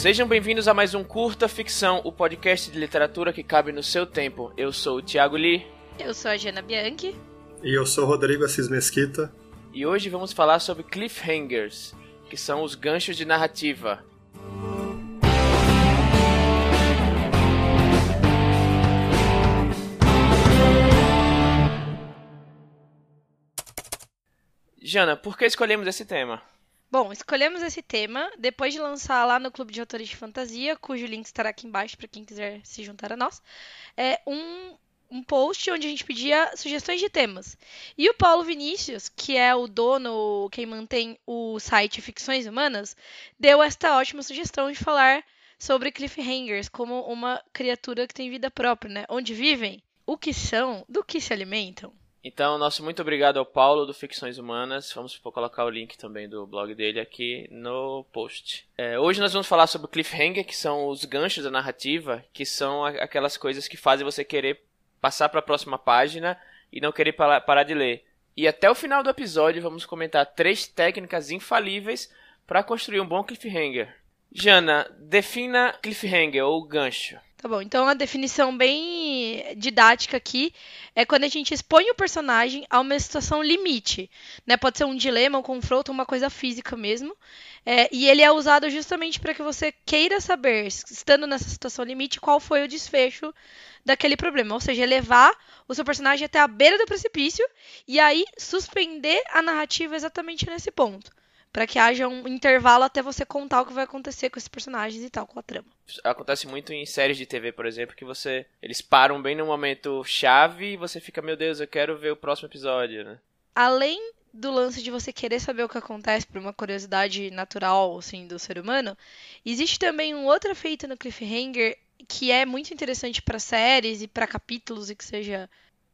Sejam bem-vindos a mais um Curta Ficção, o podcast de literatura que cabe no seu tempo. Eu sou o Thiago Lee. Eu sou a Jana Bianchi. E eu sou o Rodrigo Assis Mesquita. E hoje vamos falar sobre cliffhangers, que são os ganchos de narrativa. Jana, por que escolhemos esse tema? Bom, escolhemos esse tema depois de lançar lá no Clube de Autores de Fantasia, cujo link estará aqui embaixo para quem quiser se juntar a nós, é um, um post onde a gente pedia sugestões de temas. E o Paulo Vinícius, que é o dono, quem mantém o site Ficções Humanas, deu esta ótima sugestão de falar sobre cliffhangers como uma criatura que tem vida própria, né? Onde vivem, o que são, do que se alimentam. Então, nosso muito obrigado ao Paulo do Ficções Humanas. Vamos colocar o link também do blog dele aqui no post. É, hoje nós vamos falar sobre cliffhanger, que são os ganchos da narrativa, que são aquelas coisas que fazem você querer passar para a próxima página e não querer parar de ler. E até o final do episódio vamos comentar três técnicas infalíveis para construir um bom cliffhanger. Jana, defina cliffhanger ou gancho. Tá bom, então a definição bem didática aqui é quando a gente expõe o personagem a uma situação limite, né? Pode ser um dilema, um confronto, uma coisa física mesmo. É, e ele é usado justamente para que você queira saber, estando nessa situação limite, qual foi o desfecho daquele problema. Ou seja, levar o seu personagem até a beira do precipício e aí suspender a narrativa exatamente nesse ponto para que haja um intervalo até você contar o que vai acontecer com esses personagens e tal, com a trama. Acontece muito em séries de TV, por exemplo, que você eles param bem no momento chave e você fica, meu Deus, eu quero ver o próximo episódio, né? Além do lance de você querer saber o que acontece por uma curiosidade natural, assim, do ser humano, existe também um outro efeito no cliffhanger que é muito interessante para séries e para capítulos e que seja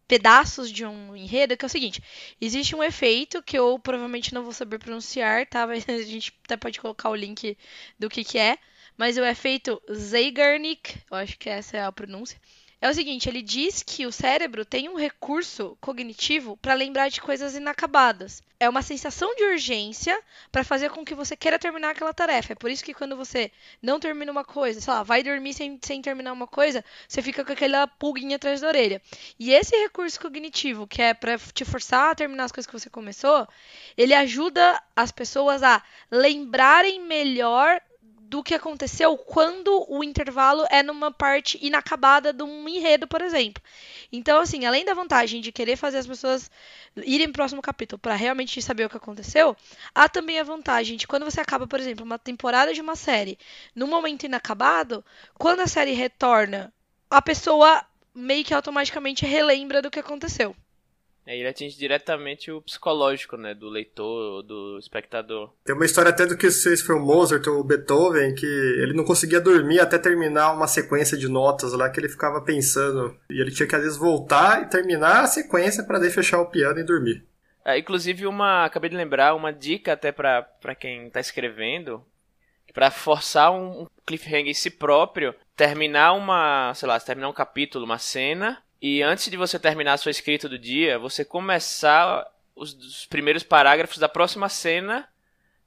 pedaços de um enredo, que é o seguinte: existe um efeito que eu provavelmente não vou saber pronunciar, tá? Mas a gente até pode colocar o link do que, que é. Mas o efeito Zeigarnik, eu acho que essa é a pronúncia, é o seguinte, ele diz que o cérebro tem um recurso cognitivo para lembrar de coisas inacabadas. É uma sensação de urgência para fazer com que você queira terminar aquela tarefa. É por isso que quando você não termina uma coisa, sei lá, vai dormir sem, sem terminar uma coisa, você fica com aquela pulguinha atrás da orelha. E esse recurso cognitivo, que é para te forçar a terminar as coisas que você começou, ele ajuda as pessoas a lembrarem melhor do que aconteceu quando o intervalo é numa parte inacabada de um enredo, por exemplo. Então, assim, além da vantagem de querer fazer as pessoas irem pro próximo capítulo para realmente saber o que aconteceu, há também a vantagem de quando você acaba, por exemplo, uma temporada de uma série num momento inacabado, quando a série retorna, a pessoa meio que automaticamente relembra do que aconteceu. É, ele atinge diretamente o psicológico, né, do leitor, do espectador. Tem uma história até do que se foi o Mozart ou o Beethoven, que ele não conseguia dormir até terminar uma sequência de notas lá que ele ficava pensando. E ele tinha que às vezes voltar e terminar a sequência para daí fechar o piano e dormir. É, inclusive uma, acabei de lembrar, uma dica até para quem tá escrevendo, para forçar um cliffhanger em si próprio, terminar uma, sei lá, terminar um capítulo, uma cena, e antes de você terminar a sua escrita do dia, você começar os, os, primeiros parágrafos da próxima cena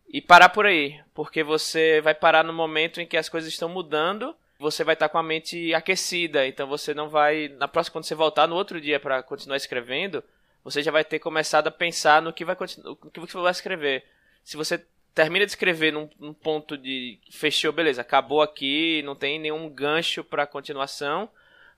e parar por aí. Porque você vai parar no momento em que as coisas estão mudando, você vai estar com a mente aquecida. Então você não vai. Na próxima, quando você voltar no outro dia para continuar escrevendo, você já vai ter começado a pensar no que, vai, no que você vai escrever. Se você termina de escrever num, num ponto de fechou, beleza, acabou aqui, não tem nenhum gancho para continuação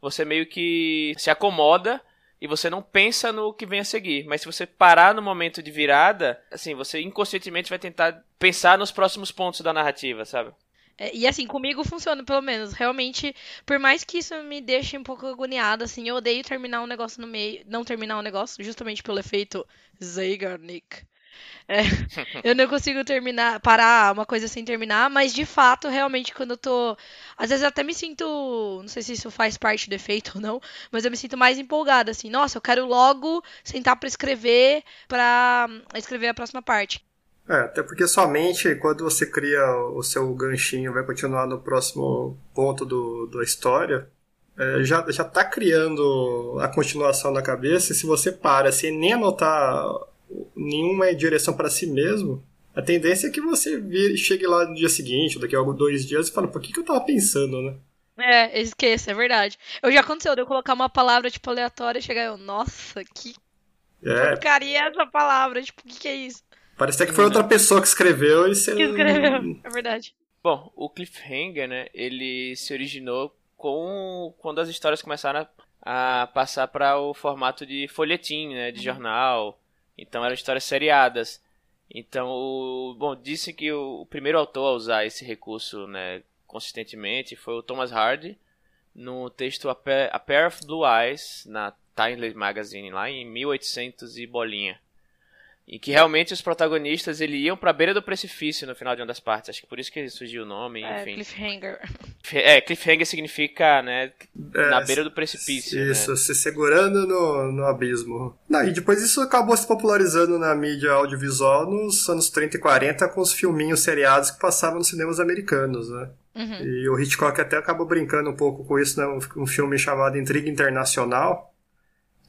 você meio que se acomoda e você não pensa no que vem a seguir. Mas se você parar no momento de virada, assim, você inconscientemente vai tentar pensar nos próximos pontos da narrativa, sabe? É, e assim, comigo funciona, pelo menos. Realmente, por mais que isso me deixe um pouco agoniada, assim, eu odeio terminar um negócio no meio. Não terminar um negócio, justamente pelo efeito Zeigarnik. É, eu não consigo terminar, parar uma coisa sem terminar, mas de fato, realmente, quando eu tô. Às vezes eu até me sinto. Não sei se isso faz parte do efeito ou não, mas eu me sinto mais empolgada, assim. Nossa, eu quero logo sentar para escrever, para escrever a próxima parte. É, até porque somente quando você cria o seu ganchinho, vai continuar no próximo ponto do, da história, é, já, já tá criando a continuação na cabeça, e se você para sem nem anotar nenhuma direção para si mesmo, A tendência é que você vire, chegue lá no dia seguinte, daqui a dois dias, e fala, por que, que eu tava pensando, né? É, esqueça, é verdade. Eu já aconteceu de eu colocar uma palavra, tipo, aleatória e chegar eu, nossa, que É, porcaria é essa palavra? Tipo, o que, que é isso? parece até que foi outra pessoa que escreveu e você... Que escreveu. É verdade. Bom, o cliffhanger, né, ele se originou com quando as histórias começaram a, a passar para o formato de folhetim, né, de jornal. Então eram histórias seriadas. Então, o, bom, disse que o, o primeiro autor a usar esse recurso, né, consistentemente foi o Thomas Hardy no texto A Pair, a of Blue Eyes na Timely Magazine lá em 1800 e bolinha. E que realmente os protagonistas ele iam pra beira do precipício no final de uma das partes. Acho que por isso que surgiu o nome, É, enfim. cliffhanger. É, cliffhanger significa, né, É, na beira do precipício, Isso, né? se segurando no, no abismo. Não, e depois isso acabou se popularizando na mídia audiovisual nos anos 30 e 40 com os filminhos seriados que passavam nos cinemas americanos, né? Uhum. E o Hitchcock até acabou brincando um pouco com isso, né? Um, um filme chamado Intriga Internacional,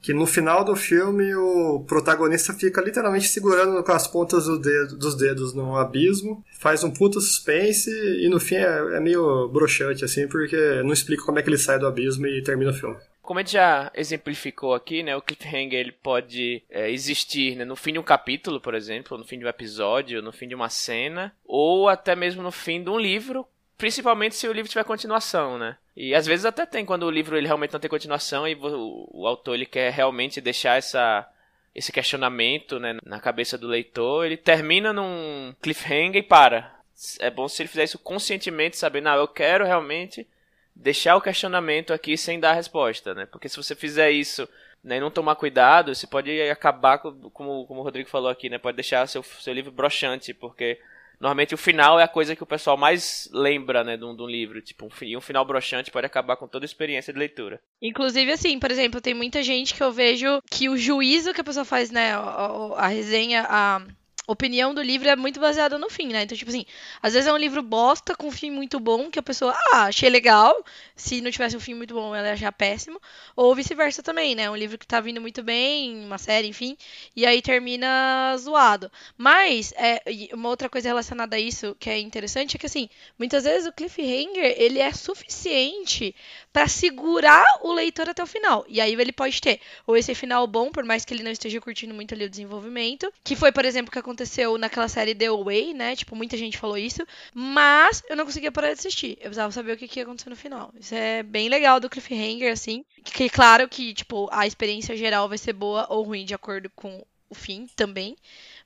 que no final do filme o protagonista fica literalmente segurando com as pontas do dedo- dos dedos no abismo, faz um puta suspense e no fim é, é meio broxante, assim, porque não explica como é que ele sai do abismo e termina o filme. Como a gente já exemplificou aqui, né, o cliffhanger ele pode é, existir né, no fim de um capítulo, por exemplo, no fim de um episódio, no fim de uma cena, ou até mesmo no fim de um livro, principalmente se o livro tiver continuação, né? E às vezes até tem quando o livro ele realmente não tem continuação e o, o autor ele quer realmente deixar essa esse questionamento né, na cabeça do leitor, ele termina num cliffhanger e para. É bom se ele fizer isso conscientemente, sabendo, não, eu quero realmente deixar o questionamento aqui sem dar a resposta, né? Porque se você fizer isso né, e não tomar cuidado, você pode acabar, com, como, como o Rodrigo falou aqui, né? Pode deixar seu, seu livro broxante, porque normalmente o final é a coisa que o pessoal mais lembra, né, de um, de um livro. Tipo, um, um final broxante pode acabar com toda a experiência de leitura. Inclusive, assim, por exemplo, tem muita gente que eu vejo que o juízo que a pessoa faz, né, a- a resenha, a opinião do livro é muito baseada no fim, né? Então, tipo assim, às vezes é um livro bosta com um fim muito bom, que a pessoa, ah, achei legal. Se não tivesse um fim muito bom, ela ia achar péssimo. Ou vice-versa também, né? Um livro que tá vindo muito bem, uma série, enfim, e aí termina zoado. Mas, é, uma outra coisa relacionada a isso que é interessante é que, assim, muitas vezes o cliffhanger, ele é suficiente pra segurar o leitor até o final. E aí ele pode ter ou esse final bom, por mais que ele não esteja curtindo muito ali o desenvolvimento, que foi, por exemplo, o que aconteceu naquela série The Away, né? Tipo, muita gente falou isso, mas eu não conseguia parar de assistir. Eu precisava saber o que que ia acontecer no final. Isso é bem legal do cliffhanger, assim. Que claro que, tipo, a experiência geral vai ser boa ou ruim de acordo com o fim também.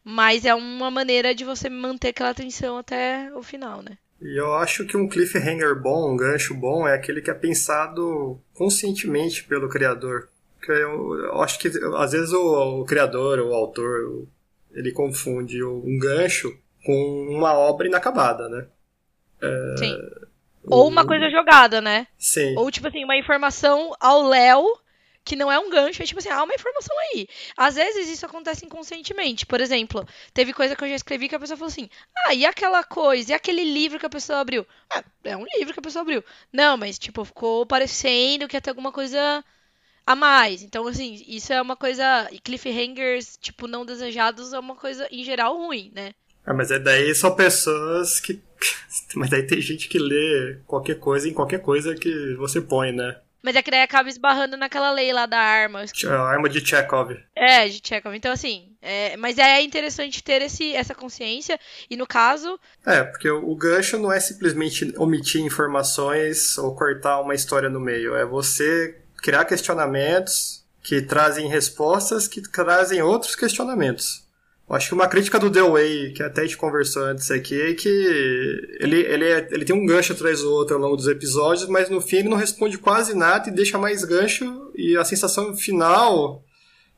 Mas é uma maneira de você manter aquela atenção até o final, né? E eu acho que um cliffhanger bom, um gancho bom, é aquele que é pensado conscientemente pelo criador. Que eu, eu acho que às vezes o, o criador, o autor, ele confunde um gancho com uma obra inacabada, né? Sim. Ou uma coisa jogada, né? Sim. Ou, tipo assim, uma informação ao Léo que não é um gancho, é tipo assim, ah, uma informação aí. Às vezes isso acontece inconscientemente. Por exemplo, teve coisa que eu já escrevi que a pessoa falou assim, ah, e aquela coisa, e aquele livro que a pessoa abriu? Ah, é um livro que a pessoa abriu. Não, mas, tipo, ficou parecendo que ia ter alguma coisa a mais. Então, assim, isso é uma coisa. Cliffhangers, tipo, não desejados é uma coisa, em geral, ruim, né? Ah, mas é daí são pessoas que. Mas daí tem gente que lê qualquer coisa em qualquer coisa que você põe, né? Mas é que daí acaba esbarrando naquela lei lá da arma. A arma de Chekhov. É, de Chekhov. Então, assim, é, mas é interessante ter esse, essa consciência. E no caso, É, porque o o gancho não é simplesmente omitir informações ou cortar uma história no meio. É você criar questionamentos que trazem respostas que trazem outros questionamentos. Acho que uma crítica do The Way, que até a gente conversou antes aqui, é que ele, ele, é- ele tem um gancho atrás do outro ao longo dos episódios, mas no fim ele não responde quase nada e deixa mais gancho, e a sensação final.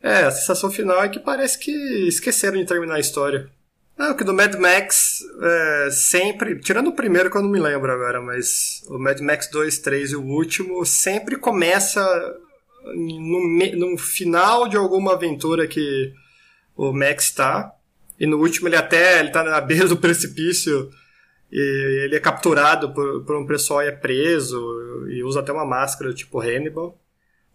É, a sensação final é que parece que esqueceram de terminar a história. Não, que do Mad Max é, sempre, tirando o primeiro que eu não me lembro agora, mas o Mad Max 2, 3 e o último sempre começa no, no final de alguma aventura que o Max tá. E no último ele até ele tá na beira do precipício e ele é capturado por, por um pessoal e é preso e usa até uma máscara tipo Hannibal.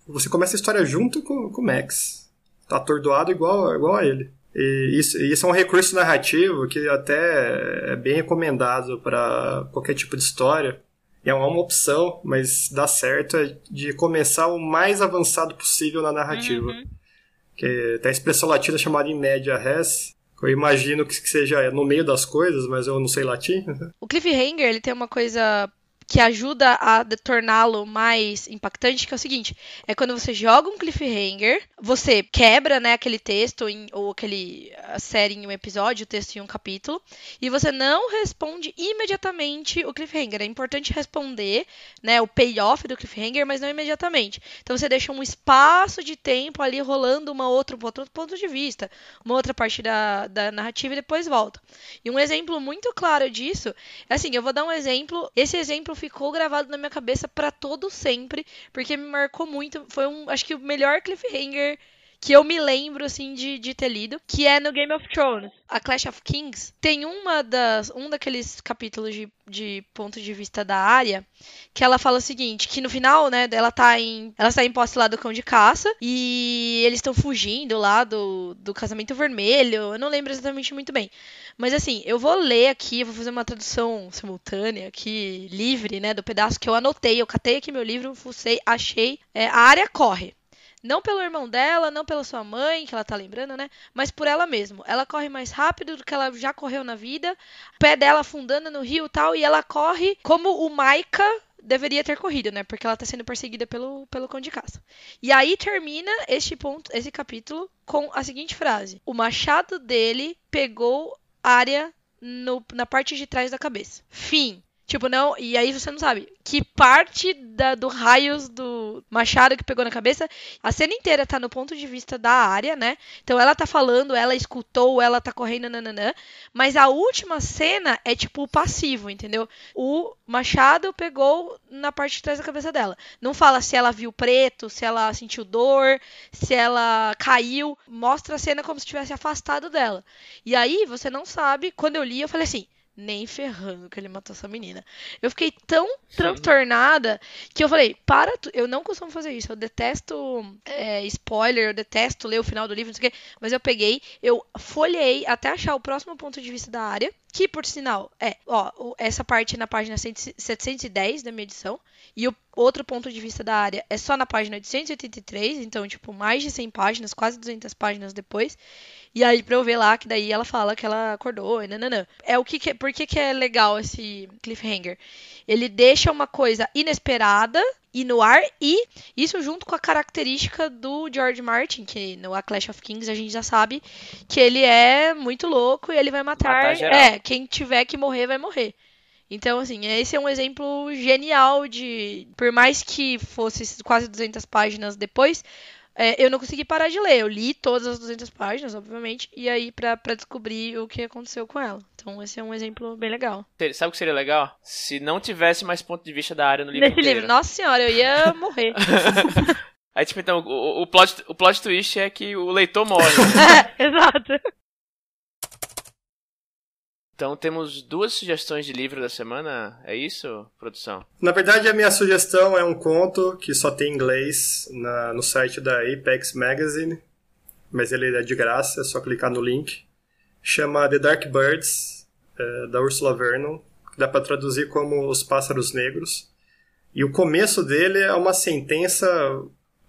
Você começa a história junto com, com o Max. Tá atordoado igual, igual a ele. E isso, isso é um recurso narrativo que até é bem recomendado para qualquer tipo de história. É uma opção, mas dá certo é de começar o mais avançado possível na narrativa. Uhum. Que tem a expressão latina chamada in media res, eu imagino que seja no meio das coisas, mas eu não sei latim. O cliffhanger, ele tem uma coisa que ajuda a torná-lo mais impactante, que é o seguinte: é quando você joga um cliffhanger, você quebra, né, aquele texto em, ou aquele a série em um episódio, o texto em um capítulo, e você não responde imediatamente o cliffhanger. É importante responder, né, o payoff do cliffhanger, mas não imediatamente. Então você deixa um espaço de tempo ali rolando uma outra, um outro ponto de vista, uma outra parte da, da narrativa e depois volta. E um exemplo muito claro disso, é assim, eu vou dar um exemplo. Esse exemplo ficou gravado na minha cabeça para todo sempre, porque me marcou muito. Foi um, acho que o melhor cliffhanger que eu me lembro, assim, de, de ter lido, que é no Game of Thrones. A Clash of Kings tem uma das, um daqueles capítulos de, de ponto de vista da área que ela fala o seguinte, que no final, né, ela tá em, ela está em posse lá do cão de caça e eles estão fugindo lá do, do casamento vermelho, eu não lembro exatamente muito bem. Mas assim, eu vou ler aqui, vou fazer uma tradução simultânea aqui, livre, né, do pedaço que eu anotei, eu catei aqui meu livro, fucei, achei. É, a área corre. Não pelo irmão dela, não pela sua mãe, que ela tá lembrando, né? Mas por ela mesma. Ela corre mais rápido do que ela já correu na vida. O pé dela afundando no rio e tal. E ela corre como o Maika deveria ter corrido, né? Porque ela tá sendo perseguida pelo, pelo cão de caça. E aí termina este ponto, esse capítulo, com a seguinte frase: O machado dele pegou área no, na parte de trás da cabeça. Fim. Tipo, não. E aí você não sabe que parte da, do raios do machado que pegou na cabeça. A cena inteira tá no ponto de vista da área, né? Então ela tá falando, ela escutou, ela tá correndo, nananã. Mas a última cena é tipo o passivo, entendeu? O machado pegou na parte de trás da cabeça dela. Não fala se ela viu preto, se ela sentiu dor, se ela caiu. Mostra a cena como se tivesse afastado dela. E aí você não sabe. Quando eu li, eu falei assim nem ferrando que ele matou essa menina. Eu fiquei tão transtornada que eu falei, para, eu não costumo fazer isso, eu detesto é, spoiler, eu detesto ler o final do livro, não sei o quê, mas eu peguei, eu folhei até achar o próximo ponto de vista da área, que por sinal é, ó, essa parte na página 710 da minha edição, e o outro ponto de vista da área é só na página 883, então, tipo, mais de 100 páginas, quase 200 páginas depois. E aí, pra eu ver lá, que daí ela fala que ela acordou e nananã. É o que, que por que, que é legal esse cliffhanger? Ele deixa uma coisa inesperada e no ar, e isso junto com a característica do George Martin, que no A Clash of Kings a gente já sabe que ele é muito louco e ele vai matar. matar é, quem tiver que morrer, vai morrer. Então, assim, esse é um exemplo genial de. Por mais que fosse quase 200 páginas depois, é, eu não consegui parar de ler. Eu li todas as 200 páginas, obviamente, e aí pra, pra descobrir o que aconteceu com ela. Então, esse é um exemplo bem legal. Sabe o que seria legal? Se não tivesse mais ponto de vista da área no livro. Nesse inteiro. livro, nossa senhora, eu ia morrer. aí, tipo, então, o, o, plot, o plot twist é que o leitor morre. é, exato. Então temos duas sugestões de livro da semana, é isso, produção? Na verdade, a minha sugestão é um conto que só tem inglês na, no site da Apex Magazine, mas ele é de graça, é só clicar no link. Chama The Dark Birds, é, da Ursula Vernon, que dá para traduzir como Os Pássaros Negros. E o começo dele é uma sentença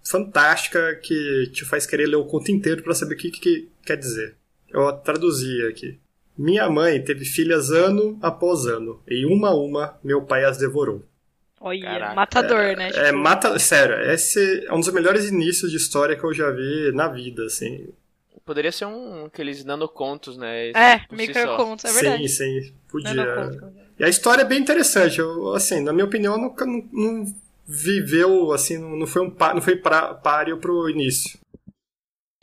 fantástica que te faz querer ler o conto inteiro para saber o que, que quer dizer. Eu traduzi aqui. Minha mãe teve filhas ano após ano, e uma a uma meu pai as devorou. Olha, Caraca. matador, é, né? Tipo... É, mata, sério, esse é um dos melhores inícios de história que eu já vi na vida, assim. Poderia ser um aqueles nanocontos, né? É, microcontos, si é verdade. Sim, sim, podia. E a história é bem interessante, eu, assim, na minha opinião, nunca não, não viveu, assim, não foi um não foi páreo pro início.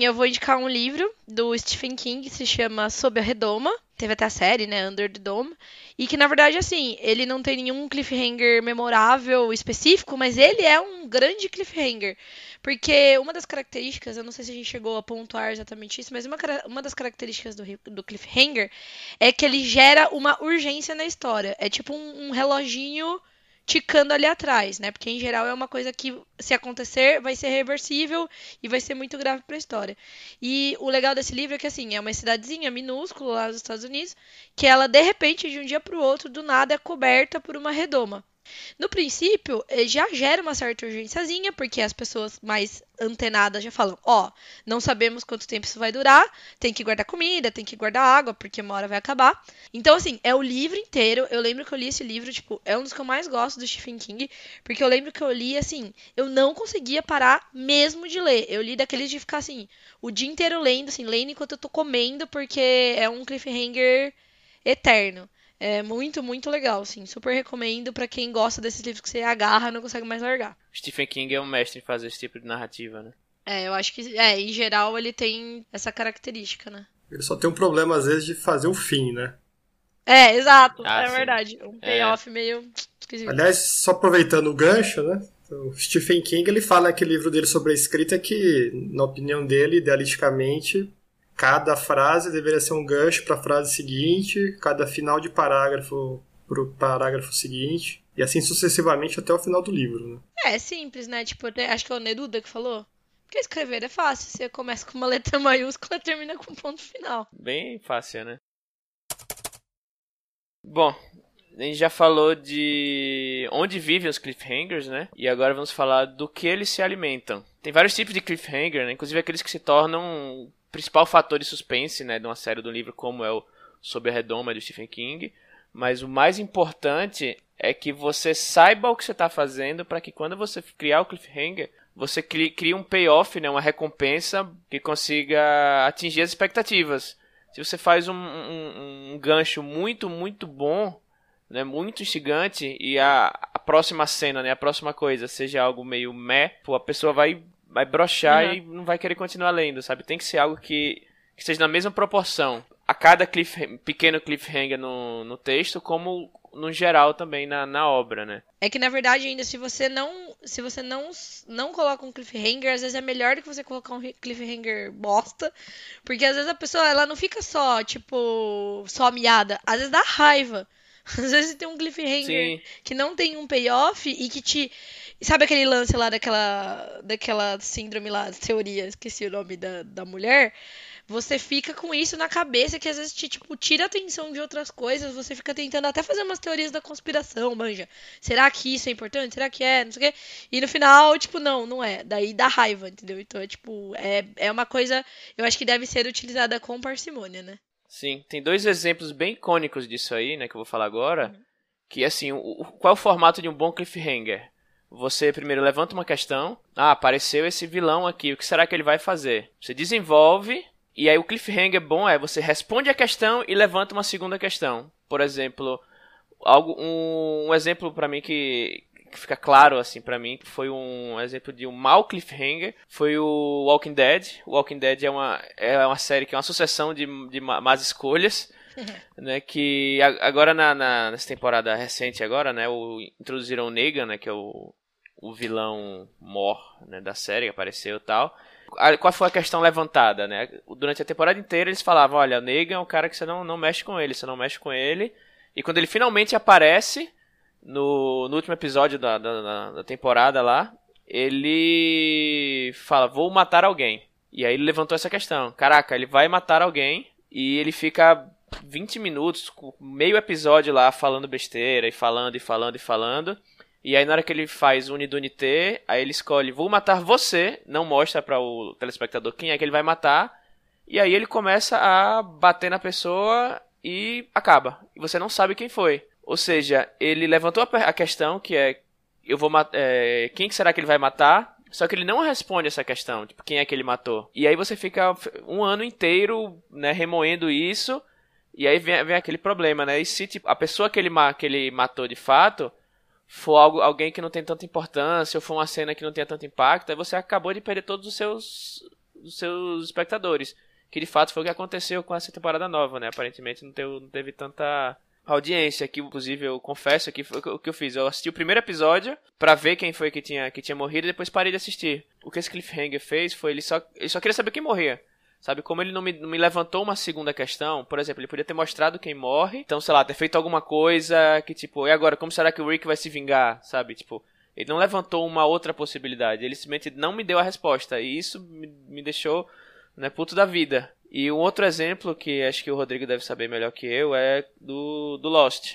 Eu vou indicar um livro do Stephen King que se chama Sob a Redoma. Teve até a série, né? Under the Dome. E que, na verdade, assim, ele não tem nenhum cliffhanger memorável específico, mas ele é um grande cliffhanger. Porque uma das características, eu não sei se a gente chegou a pontuar exatamente isso, mas uma, uma das características do, do cliffhanger é que ele gera uma urgência na história. É tipo um, um reloginho ticando ali atrás, né? Porque em geral é uma coisa que, se acontecer, vai ser reversível e vai ser muito grave para a história. E o legal desse livro é que, assim, é uma cidadezinha minúscula lá dos Estados Unidos, que ela, de repente, de um dia para o outro, do nada é coberta por uma redoma. No princípio, eh, já gera uma certa urgênciazinha, porque as pessoas mais antenadas já falam: ó, oh, não sabemos quanto tempo isso vai durar, tem que guardar comida, tem que guardar água, porque uma hora vai acabar. Então, assim, é o livro inteiro. Eu lembro que eu li esse livro, tipo, é um dos que eu mais gosto do Stephen King, porque eu lembro que eu li, assim, eu não conseguia parar mesmo de ler. Eu li daqueles de ficar, assim, o dia inteiro lendo, assim, lendo enquanto eu tô comendo, porque é um cliffhanger eterno. É muito, muito legal, assim. Super recomendo para quem gosta desses livros que você agarra e não consegue mais largar. Stephen King é um mestre em fazer esse tipo de narrativa, né? É, eu acho que, é, em geral ele tem essa característica, né? Ele só tem um problema, às vezes, de fazer o fim, né? É, exato. Ah, é sim. verdade. Um payoff é. meio esquisito. Aliás, só aproveitando o gancho, né? O Stephen King, ele fala naquele livro dele sobre a escrita que, na opinião dele, idealisticamente, cada frase deveria ser um gancho para a frase seguinte, cada final de parágrafo para o parágrafo seguinte, e assim sucessivamente até o final do livro. Né? É, é simples, né? Tipo, acho que é o Neruda que falou. Porque escrever é fácil, você começa com uma letra maiúscula e termina com um ponto final. Bem fácil, né? Bom, a gente já falou de onde vivem os cliffhangers, né? E agora vamos falar do que eles se alimentam. Tem vários tipos de cliffhanger, né? Inclusive aqueles que se tornam principal fator de suspense, né, de uma série do livro como é o Sob a Redoma do Stephen King, mas o mais importante é que você saiba o que você está fazendo para que quando você criar o cliffhanger, você crie um payoff, né, uma recompensa que consiga atingir as expectativas. Se você faz um, um, um gancho muito, muito bom, né, muito instigante, e a, a próxima cena, né, a próxima coisa seja algo meio meh, a pessoa vai vai brochar uhum. e não vai querer continuar lendo, sabe? Tem que ser algo que, que seja na mesma proporção a cada cliff, pequeno cliffhanger no, no texto, como no geral também na, na obra, né? É que na verdade ainda se você não se você não não coloca um cliffhanger, às vezes é melhor do que você colocar um cliffhanger bosta, porque às vezes a pessoa ela não fica só tipo só miada, às vezes dá raiva. Às vezes tem um cliffhanger Sim. que não tem um payoff e que te Sabe aquele lance lá daquela, daquela síndrome lá, teoria, esqueci o nome da, da mulher? Você fica com isso na cabeça que às vezes te, tipo, tira a atenção de outras coisas, você fica tentando até fazer umas teorias da conspiração, manja. Será que isso é importante? Será que é? Não sei o quê. E no final, tipo, não, não é. Daí dá raiva, entendeu? Então é tipo, é, é uma coisa, eu acho que deve ser utilizada com parcimônia, né? Sim, tem dois exemplos bem icônicos disso aí, né, que eu vou falar agora. Uhum. Que assim, o, qual é o formato de um bom cliffhanger? Você primeiro levanta uma questão. Ah, apareceu esse vilão aqui. O que será que ele vai fazer? Você desenvolve. E aí o cliffhanger bom é você responde a questão e levanta uma segunda questão. Por exemplo, algo um, um exemplo para mim que, que fica claro assim para mim foi um exemplo de um mau cliffhanger foi o Walking Dead. O Walking Dead é uma é uma série que é uma sucessão de, de más escolhas. né, que agora na, na, nessa temporada recente agora, né, o, introduziram o Negan, né, que é o, o vilão mor né, da série que apareceu e tal. Qual foi a questão levantada, né? Durante a temporada inteira eles falavam, olha, o Negan é um cara que você não, não mexe com ele, você não mexe com ele. E quando ele finalmente aparece no, no último episódio da, da, da temporada lá, ele fala, vou matar alguém. E aí ele levantou essa questão. Caraca, ele vai matar alguém e ele fica 20 minutos, meio episódio lá falando besteira e falando e falando e falando. E aí na hora que ele faz Unidunité, aí ele escolhe, vou matar você, não mostra para o telespectador quem é que ele vai matar. E aí ele começa a bater na pessoa e acaba. E você não sabe quem foi. Ou seja, ele levantou a questão que é eu vou é, quem será que ele vai matar? Só que ele não responde essa questão, tipo, quem é que ele matou? E aí você fica um ano inteiro, né, remoendo isso, e aí vem, vem aquele problema, né? E se tipo, a pessoa que ele, que ele matou de fato for algo, alguém que não tem tanta importância, ou for uma cena que não tenha tanto impacto, aí você acabou de perder todos os seus, os seus espectadores. Que de fato foi o que aconteceu com essa temporada nova, né? Aparentemente não teve, não teve tanta audiência, que inclusive eu confesso que foi o que eu fiz. Eu assisti o primeiro episódio para ver quem foi que tinha, que tinha morrido e depois parei de assistir. O que esse Cliffhanger fez foi ele só, ele só queria saber quem morria. Sabe, como ele não me, não me levantou uma segunda questão, por exemplo, ele podia ter mostrado quem morre, então, sei lá, ter feito alguma coisa que, tipo, e agora, como será que o Rick vai se vingar, sabe? Tipo, ele não levantou uma outra possibilidade, ele simplesmente não me deu a resposta, e isso me, me deixou, né, puto da vida. E um outro exemplo que acho que o Rodrigo deve saber melhor que eu é do, do Lost.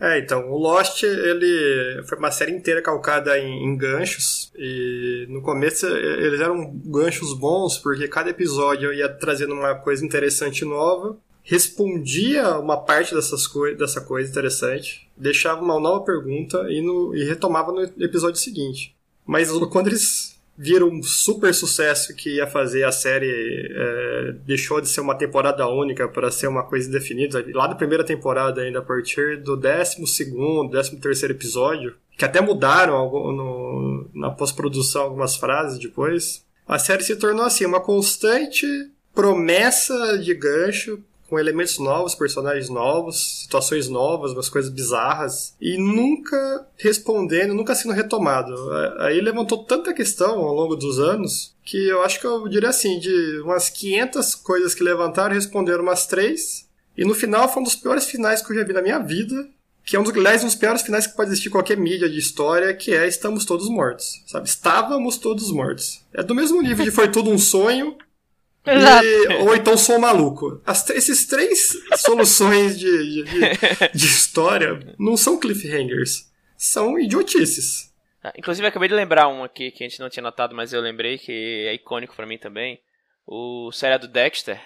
É, então, o Lost, ele foi uma série inteira calcada em, em, ganchos, e no começo eles eram ganchos bons, porque cada episódio ia trazendo uma coisa interessante nova, respondia uma parte dessas coi dessa coisa interessante, deixava uma nova pergunta e, no, e retomava no episódio seguinte. Mas quando eles viram um super sucesso que ia fazer a série é, deixou de ser uma temporada única para ser uma coisa indefinida. Lá da primeira temporada ainda a partir do décimo segundo décimo terceiro episódio que até mudaram no, na pós-produção algumas frases depois a série se tornou assim uma constante promessa de gancho com elementos novos, personagens novos, situações novas, umas coisas bizarras, e nunca respondendo, nunca sendo retomado. Aí levantou tanta questão ao longo dos anos que eu acho que eu diria assim, de umas 500 coisas que levantaram, responderam umas três, e no final foi um dos piores finais que eu já vi na minha vida, que é um dos, aliás, um dos piores finais que pode existir em qualquer mídia de história, que é Estamos Todos Mortos, sabe? Estávamos todos mortos. É do mesmo nível de Foi Tudo um Sonho, e, ou então sou maluco. As, esses três soluções de, de, de, história não são cliffhangers, são idiotices. Ah, inclusive, acabei de lembrar um aqui que a gente não tinha notado, mas eu lembrei que é icônico para mim também. O seriado Dexter,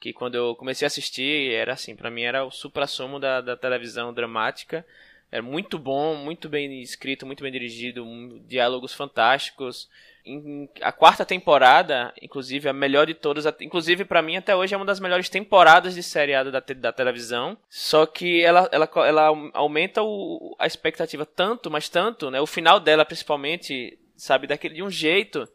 que quando eu comecei a assistir, era assim, para mim era o supra-sumo da, da televisão dramática. Era muito bom, muito bem escrito, muito bem dirigido, um, diálogos fantásticos em, a quarta temporada, inclusive a melhor de todas, inclusive para mim até hoje é uma das melhores temporadas de seriado da, da televisão. Só que ela, ela, ela aumenta o, a expectativa tanto, mas tanto, né? O final dela principalmente, sabe, daquele de um jeito.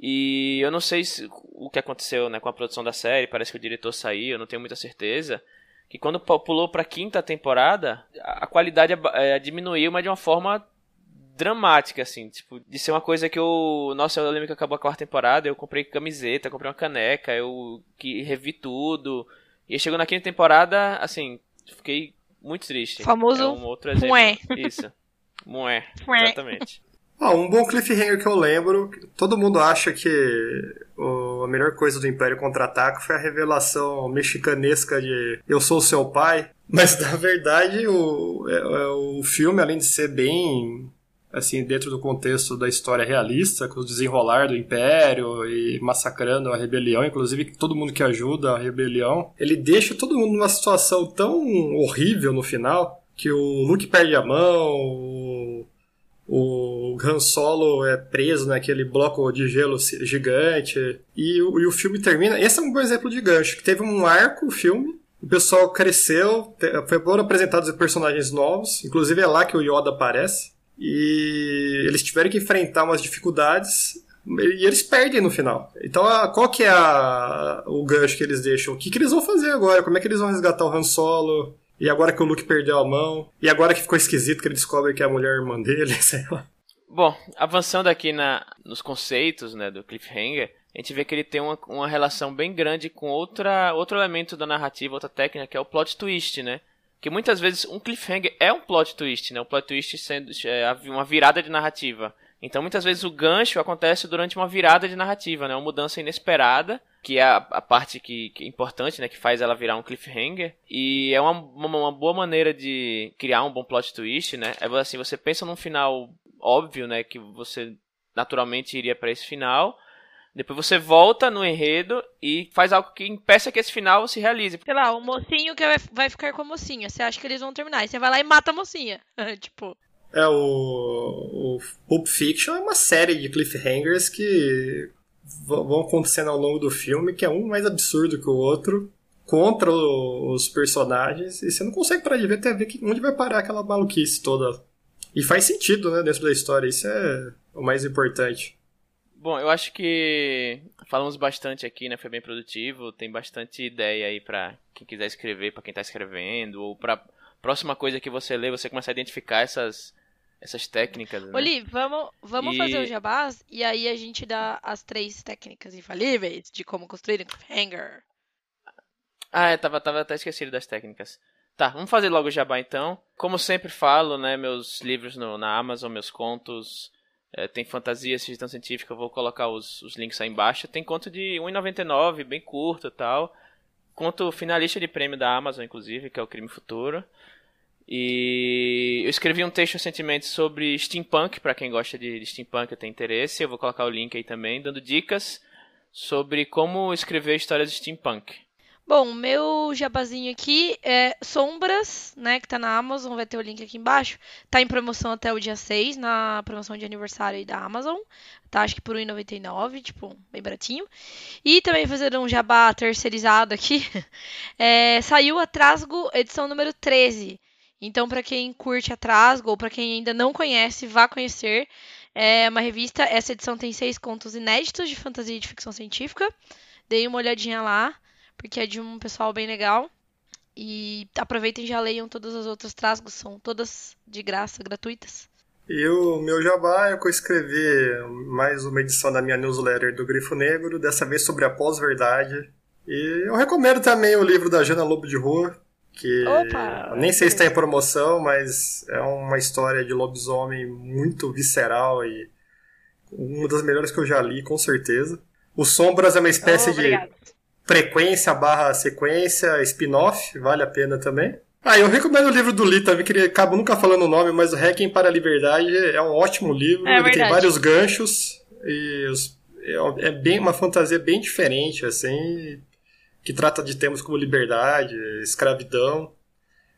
E eu não sei se, o que aconteceu né, com a produção da série, parece que o diretor saiu, eu não tenho muita certeza. Que quando pulou pra quinta temporada, a qualidade é, diminuiu, mas de uma forma dramática, assim, tipo, de ser uma coisa que eu. Nossa, eu lembro que acabou a quarta temporada, eu comprei camiseta, comprei uma caneca, eu que revi tudo. E chegou na quinta temporada, assim, fiquei muito triste. Famoso. É um outro exemplo. Mué. Isso. Mué. Exatamente. Ah, um bom cliffhanger que eu lembro, todo mundo acha que o, a melhor coisa do Império Contra-Ataque foi a revelação mexicanesca de Eu sou seu pai, mas na verdade o, é, é, o filme, além de ser bem assim, dentro do contexto da história realista, com o desenrolar do Império e massacrando a rebelião, inclusive todo mundo que ajuda a rebelião, ele deixa todo mundo numa situação tão horrível no final que o Luke perde a mão, o, Han Solo é preso naquele bloco de gelo gigante e o, e o filme termina. Esse é um bom exemplo de gancho, que teve um arco, o filme, o pessoal cresceu, foram apresentados personagens novos, inclusive é lá que o Yoda aparece. E eles tiveram que enfrentar umas dificuldades e eles perdem no final. Então, qual que é a, o gancho que eles deixam? O que, que eles vão fazer agora? Como é que eles vão resgatar o Han Solo? E agora que o Luke perdeu a mão? E agora que ficou esquisito que ele descobre que é a mulher irmã dele, sei lá. Bom, avançando aqui na, nos conceitos né, do Cliffhanger, a gente vê que ele tem uma, uma relação bem grande com outra, outro elemento da narrativa, outra técnica, que é o plot twist, né? Que muitas vezes um cliffhanger é um plot twist, né? O plot twist sendo é, uma virada de narrativa. Então muitas vezes o gancho acontece durante uma virada de narrativa, né? Uma mudança inesperada, que é a, a parte que, que, é importante, né? Que faz ela virar um cliffhanger. E é uma, uma, uma, boa maneira de criar um bom plot twist, né? É assim, você pensa num final óbvio, né? Que você naturalmente iria para esse final. Depois você volta no enredo e faz algo que impeça que esse final se realize. Sei lá, o mocinho que vai ficar com a mocinha. Você acha que eles vão terminar. E você vai lá e mata a mocinha. tipo. É, o, o Pulp Fiction é uma série de cliffhangers que vão acontecendo ao longo do filme, que é um mais absurdo que o outro, contra os personagens, e você não consegue parar de ver até ver onde vai parar aquela maluquice toda. E faz sentido, né, dentro da história, isso é o mais importante. Bom, eu acho que falamos bastante aqui, né? Foi bem produtivo. Tem bastante ideia aí para quem quiser escrever, para quem tá escrevendo, ou para próxima coisa que você lê, você começa a identificar essas essas técnicas. Né? Oli, vamos, vamos E- fazer o jabás e aí a gente dá as três técnicas infalíveis de como construir um cliffhanger. Ah, é, tava, tava até esquecido das técnicas. Tá, vamos fazer logo o jabá então. Como sempre falo, né, meus livros no- na Amazon, meus contos, é, tem fantasia, ficção científica, vou colocar os, os links aí embaixo. Tem conto de 1,99, bem curto e tal. Conto finalista de prêmio da Amazon, inclusive, que é o Crime Futuro. E eu escrevi um texto recentemente sobre steampunk, pra quem gosta de, de steampunk e tem interesse. Eu vou colocar o link aí também, dando dicas sobre como escrever histórias de steampunk. Bom, meu jabazinho aqui é Sombras, né, que tá na Amazon, vai ter o link aqui embaixo. Tá em promoção até o dia 6, na promoção de aniversário aí da Amazon. Tá, acho que por R$1,99, tipo, bem baratinho. E também fazer um jabá terceirizado aqui. É, saiu a Trasgo, edição número 13. Então, pra quem curte a Trasgo, ou pra quem ainda não conhece, vá conhecer. É uma revista, essa edição tem seis contos inéditos de fantasia e de ficção científica. Dei uma olhadinha lá porque é de um pessoal bem legal. E aproveitem e já leiam todas as outras trasgos, são todas de graça, gratuitas. E o meu jabá é que eu escrevi mais uma edição da minha newsletter do Grifo Negro, dessa vez sobre a pós-verdade. E eu recomendo também o livro da Jana Lobo de Rua, que Opa! nem sei se está em promoção, mas é uma história de lobisomem muito visceral e uma das melhores que eu já li, com certeza. O Sombras é uma espécie Oh, de. Frequência barra sequência, spin-off, vale a pena também. Ah, eu recomendo o livro do Lee também, que ele acabo nunca falando o nome, mas o Hacking para a Liberdade é um ótimo livro, É ele tem verdade. vários ganchos e os- é- é bem uma fantasia bem diferente, assim, que trata de temas como liberdade, escravidão,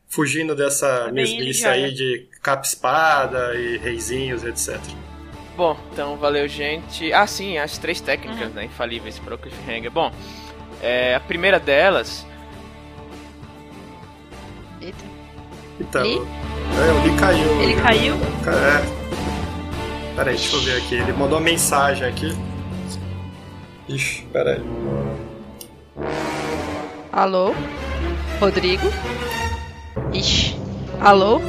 fugindo dessa É bem mesmice aí de capa-espada e reizinhos, etc. Bom, então valeu, gente. Ah, sim, as três técnicas Uhum. né, infalíveis para o cliffhanger. Bom, é, a primeira delas. Eita. Então, Lee? é, o Lee caiu. Ele caiu? É. Peraí, deixa eu ver aqui. Ele mandou uma mensagem aqui. Ixi, peraí. Alô? Rodrigo? Ixi. Alô?